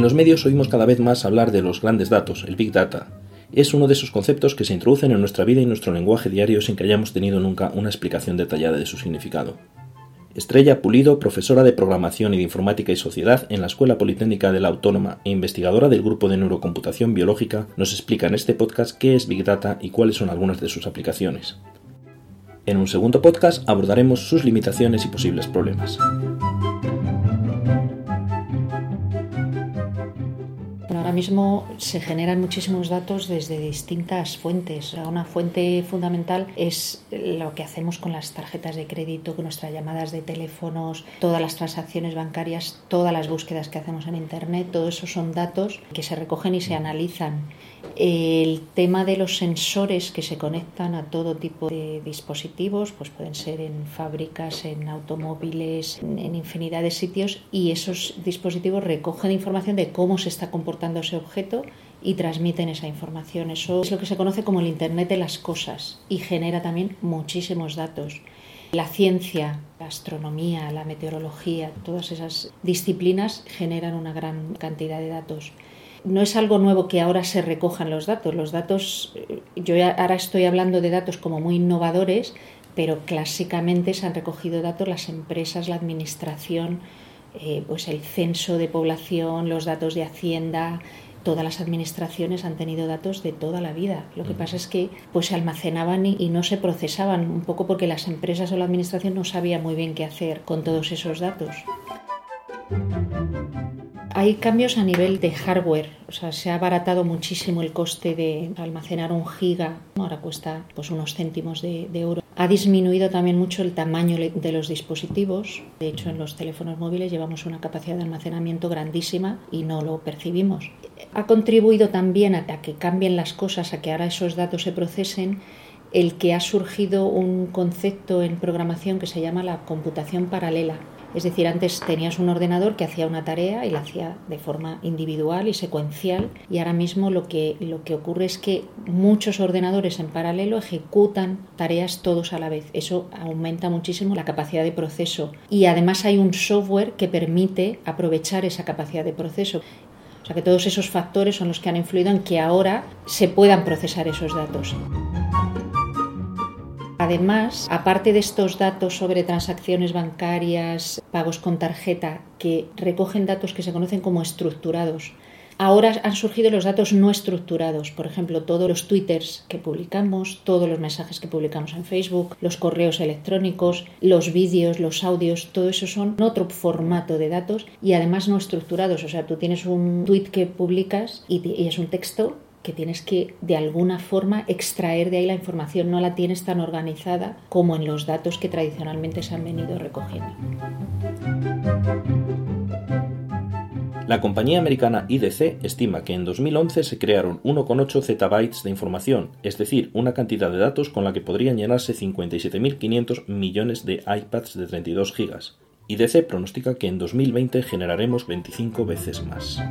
En los medios oímos cada vez más hablar de los grandes datos, el Big Data. Es uno de esos conceptos que se introducen en nuestra vida y nuestro lenguaje diario sin que hayamos tenido nunca una explicación detallada de su significado. Estrella Pulido, profesora de Programación y de Informática y Sociedad en la Escuela Politécnica de la Autónoma e investigadora del Grupo de Neurocomputación Biológica, nos explica en este podcast qué es Big Data y cuáles son algunas de sus aplicaciones. En un segundo podcast abordaremos sus limitaciones y posibles problemas. Ahora mismo se generan muchísimos datos desde distintas fuentes. Una fuente fundamental es lo que hacemos con las tarjetas de crédito, con nuestras llamadas de teléfonos, todas las transacciones bancarias, todas las búsquedas que hacemos en Internet. Todo eso son datos que se recogen y se analizan el tema de los sensores que se conectan a todo tipo de dispositivos, pues pueden ser en fábricas, en automóviles, en, infinidad de sitios, y esos dispositivos recogen información de cómo se está comportando ese objeto y transmiten esa información. Eso es lo que se conoce como el Internet de las cosas y genera también muchísimos datos. La ciencia, la astronomía, la meteorología, todas esas disciplinas generan una gran cantidad de datos no es algo nuevo que ahora se recojan los datos. Los datos, eh, yo ahora estoy hablando de datos como muy innovadores, pero clásicamente se han recogido datos las empresas, la administración, eh, pues el censo de población, los datos de Hacienda, todas las administraciones han tenido datos de toda la vida. Lo que pasa es que pues se almacenaban y, y, no se procesaban, un poco porque las empresas o la administración no sabían muy bien qué hacer con todos esos datos. Hay cambios a nivel de hardware, o sea, se ha abaratado muchísimo el coste de almacenar un giga, ahora cuesta pues unos céntimos de, de euro. Ha disminuido también mucho el tamaño de los dispositivos. De hecho, en los teléfonos móviles llevamos una capacidad de almacenamiento grandísima y no lo percibimos. Ha contribuido también a que cambien las cosas, a que ahora esos datos se procesen el que ha surgido un concepto en programación que se llama la computación paralela. Es decir, antes tenías un ordenador que hacía una tarea y la hacía de forma individual y secuencial y ahora mismo lo que, lo que ocurre es que muchos ordenadores en paralelo ejecutan tareas todos a la vez. Eso aumenta muchísimo la capacidad de proceso y además hay un software que permite aprovechar esa capacidad de proceso. O sea que todos esos factores son los que han influido en que ahora se puedan procesar esos datos. Además, aparte de estos datos sobre transacciones bancarias, pagos con tarjeta, que recogen datos que se conocen como estructurados, Ahora han surgido los datos no estructurados, por ejemplo, todos los twitters que publicamos, todos los mensajes que publicamos en Facebook, los correos electrónicos, los vídeos, los audios, todo eso son otro formato de datos y además no estructurados. O sea, tú tienes un tweet que publicas y, es un texto que tienes que de alguna forma extraer de ahí la información, no la tienes tan organizada como en los datos que tradicionalmente se han venido recogiendo. La compañía americana IDC estima que en 2011 se crearon 1,8 zettabytes de información, es decir, una cantidad de datos con la que podrían llenarse 57.500 millones de iPads de 32 gigas. IDC pronostica que en 2020 generaremos 25 veces más.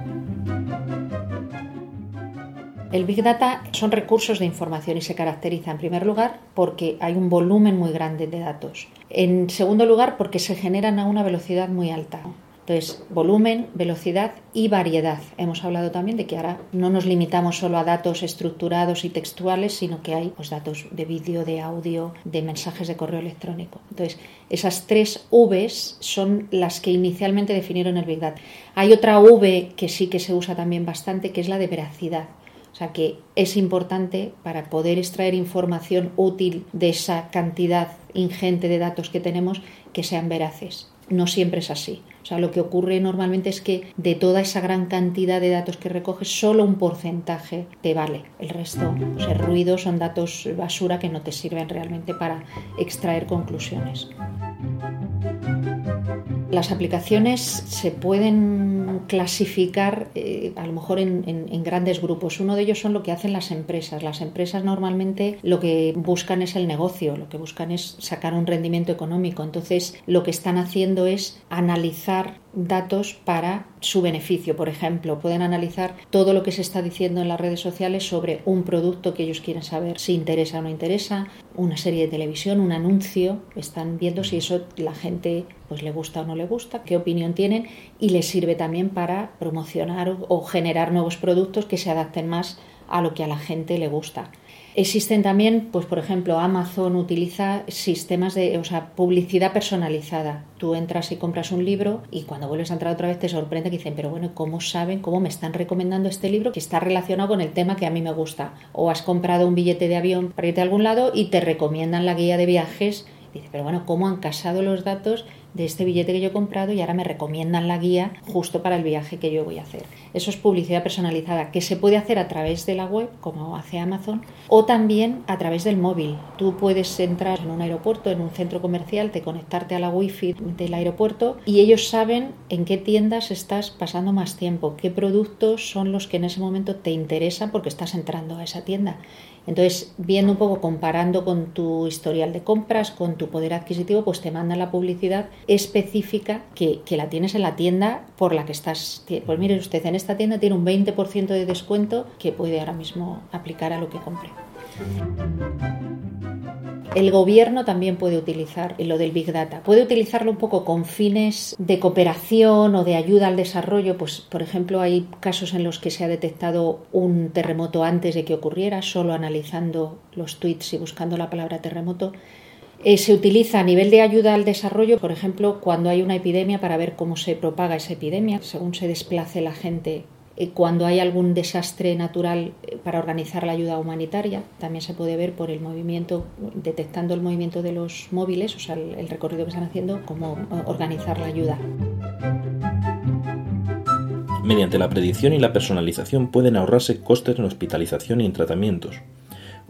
El Big Data son recursos de información y se caracteriza en primer lugar porque hay un volumen muy grande de datos. En segundo lugar porque se generan a una velocidad muy alta. Entonces, volumen, velocidad y variedad. Hemos hablado también de que ahora no nos limitamos solo a datos estructurados y textuales, sino que hay pues, datos de vídeo, de audio, de mensajes de correo electrónico. Entonces, esas tres Vs son las que inicialmente definieron el Big Data. Hay otra V que sí que se usa también bastante, que es la de veracidad. O sea que es importante para poder extraer información útil de esa cantidad ingente de datos que tenemos que sean veraces. No siempre es así. O sea, lo que ocurre normalmente es que de toda esa gran cantidad de datos que recoges, solo un porcentaje te vale. El resto, pues el ruido, son datos basura que no te sirven realmente para extraer conclusiones. Las aplicaciones se pueden clasificar eh, a lo mejor en, grandes grupos. Uno de ellos son lo que hacen las empresas. Las empresas normalmente lo que buscan es el negocio, lo que buscan es sacar un rendimiento económico. Entonces lo que están haciendo es analizar datos para su beneficio. Por ejemplo, pueden analizar todo lo que se está diciendo en las redes sociales sobre un producto que ellos quieren saber si interesa o no interesa, una serie de televisión, un anuncio, están viendo si eso la gente pues le gusta o no le gusta, qué opinión tienen y les sirve también para promocionar o generar nuevos productos que se adapten más a lo que a la gente le gusta. Existen también, pues por ejemplo, Amazon utiliza sistemas de, o sea, publicidad personalizada. Tú entras y compras un libro y cuando vuelves a entrar otra vez te sorprende que dicen, pero bueno, ¿cómo saben, cómo me están recomendando este libro que está relacionado con el tema que a mí me gusta? O has comprado un billete de avión para irte a algún lado y te recomiendan la guía de viajes. Dice, pero bueno, ¿cómo han casado los datos de este billete que yo he comprado y ahora me recomiendan la guía justo para el viaje que yo voy a hacer. Eso es publicidad personalizada que se puede hacer a través de la web, como hace Amazon, o también a través del móvil. Tú puedes entrar en un aeropuerto, en un centro comercial, te conectarte a la wifi del aeropuerto y ellos saben en qué tiendas estás pasando más tiempo, qué productos son los que en ese momento te interesan porque estás entrando a esa tienda. Entonces, viendo un poco, comparando con tu historial de compras, con tu poder adquisitivo, pues te mandan la publicidad específica que, la tienes en la tienda por la que estás. Pues mire usted, en esta tienda tiene un 20% de descuento que puede ahora mismo aplicar a lo que compre. El gobierno también puede utilizar lo del Big Data. Puede utilizarlo un poco con fines de cooperación o de ayuda al desarrollo. Pues, por ejemplo, hay casos en los que se ha detectado un terremoto antes de que ocurriera, solo analizando los tweets y buscando la palabra terremoto. Eh, se utiliza a nivel de ayuda al desarrollo, por ejemplo, cuando hay una epidemia para ver cómo se propaga esa epidemia, según se desplace la gente cuando hay algún desastre natural eh, para organizar la ayuda humanitaria, también se puede ver por el movimiento, detectando el movimiento de los móviles, o sea, el, recorrido que están haciendo, cómo eh, organizar la ayuda. Mediante la predicción y la personalización pueden ahorrarse costes en hospitalización y en tratamientos.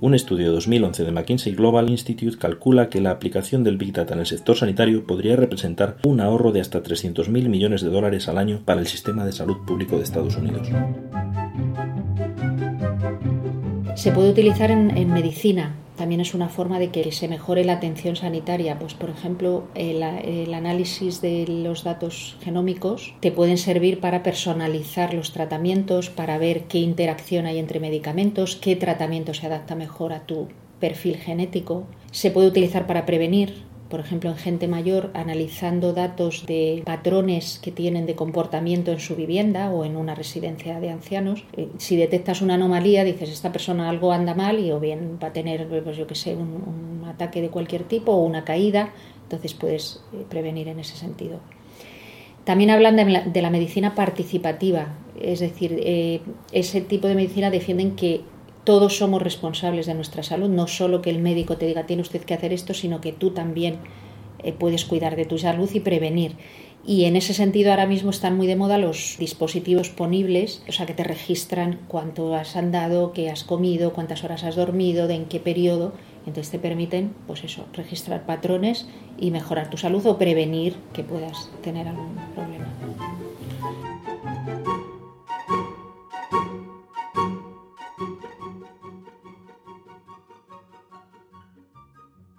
Un estudio de 2011 de McKinsey Global Institute calcula que la aplicación del Big Data en el sector sanitario podría representar un ahorro de hasta 300.000 millones de dólares al año para el sistema de salud público de Estados Unidos. Se puede utilizar en, en medicina también es una forma de que se mejore la atención sanitaria. Pues, por ejemplo, el, análisis de los datos genómicos te pueden servir para personalizar los tratamientos, para ver qué interacción hay entre medicamentos, qué tratamiento se adapta mejor a tu perfil genético. Se puede utilizar para prevenir, por ejemplo, en gente mayor, analizando datos de patrones que tienen de comportamiento en su vivienda o en una residencia de ancianos. Eh, si detectas una anomalía, dices, esta persona algo anda mal y o bien va a tener, pues yo que sé, un, ataque de cualquier tipo o una caída, entonces puedes eh, prevenir en ese sentido. También hablan de la, medicina participativa, es decir, eh, ese tipo de medicina defienden que todos somos responsables de nuestra salud, no solo que el médico te diga tiene usted que hacer esto, sino que tú también eh, puedes cuidar de tu salud y prevenir. Y en ese sentido ahora mismo están muy de moda los dispositivos ponibles, o sea, que te registran cuánto has andado, qué has comido, cuántas horas has dormido, de en qué periodo. Entonces te permiten, pues eso, registrar patrones y mejorar tu salud o prevenir que puedas tener algún problema.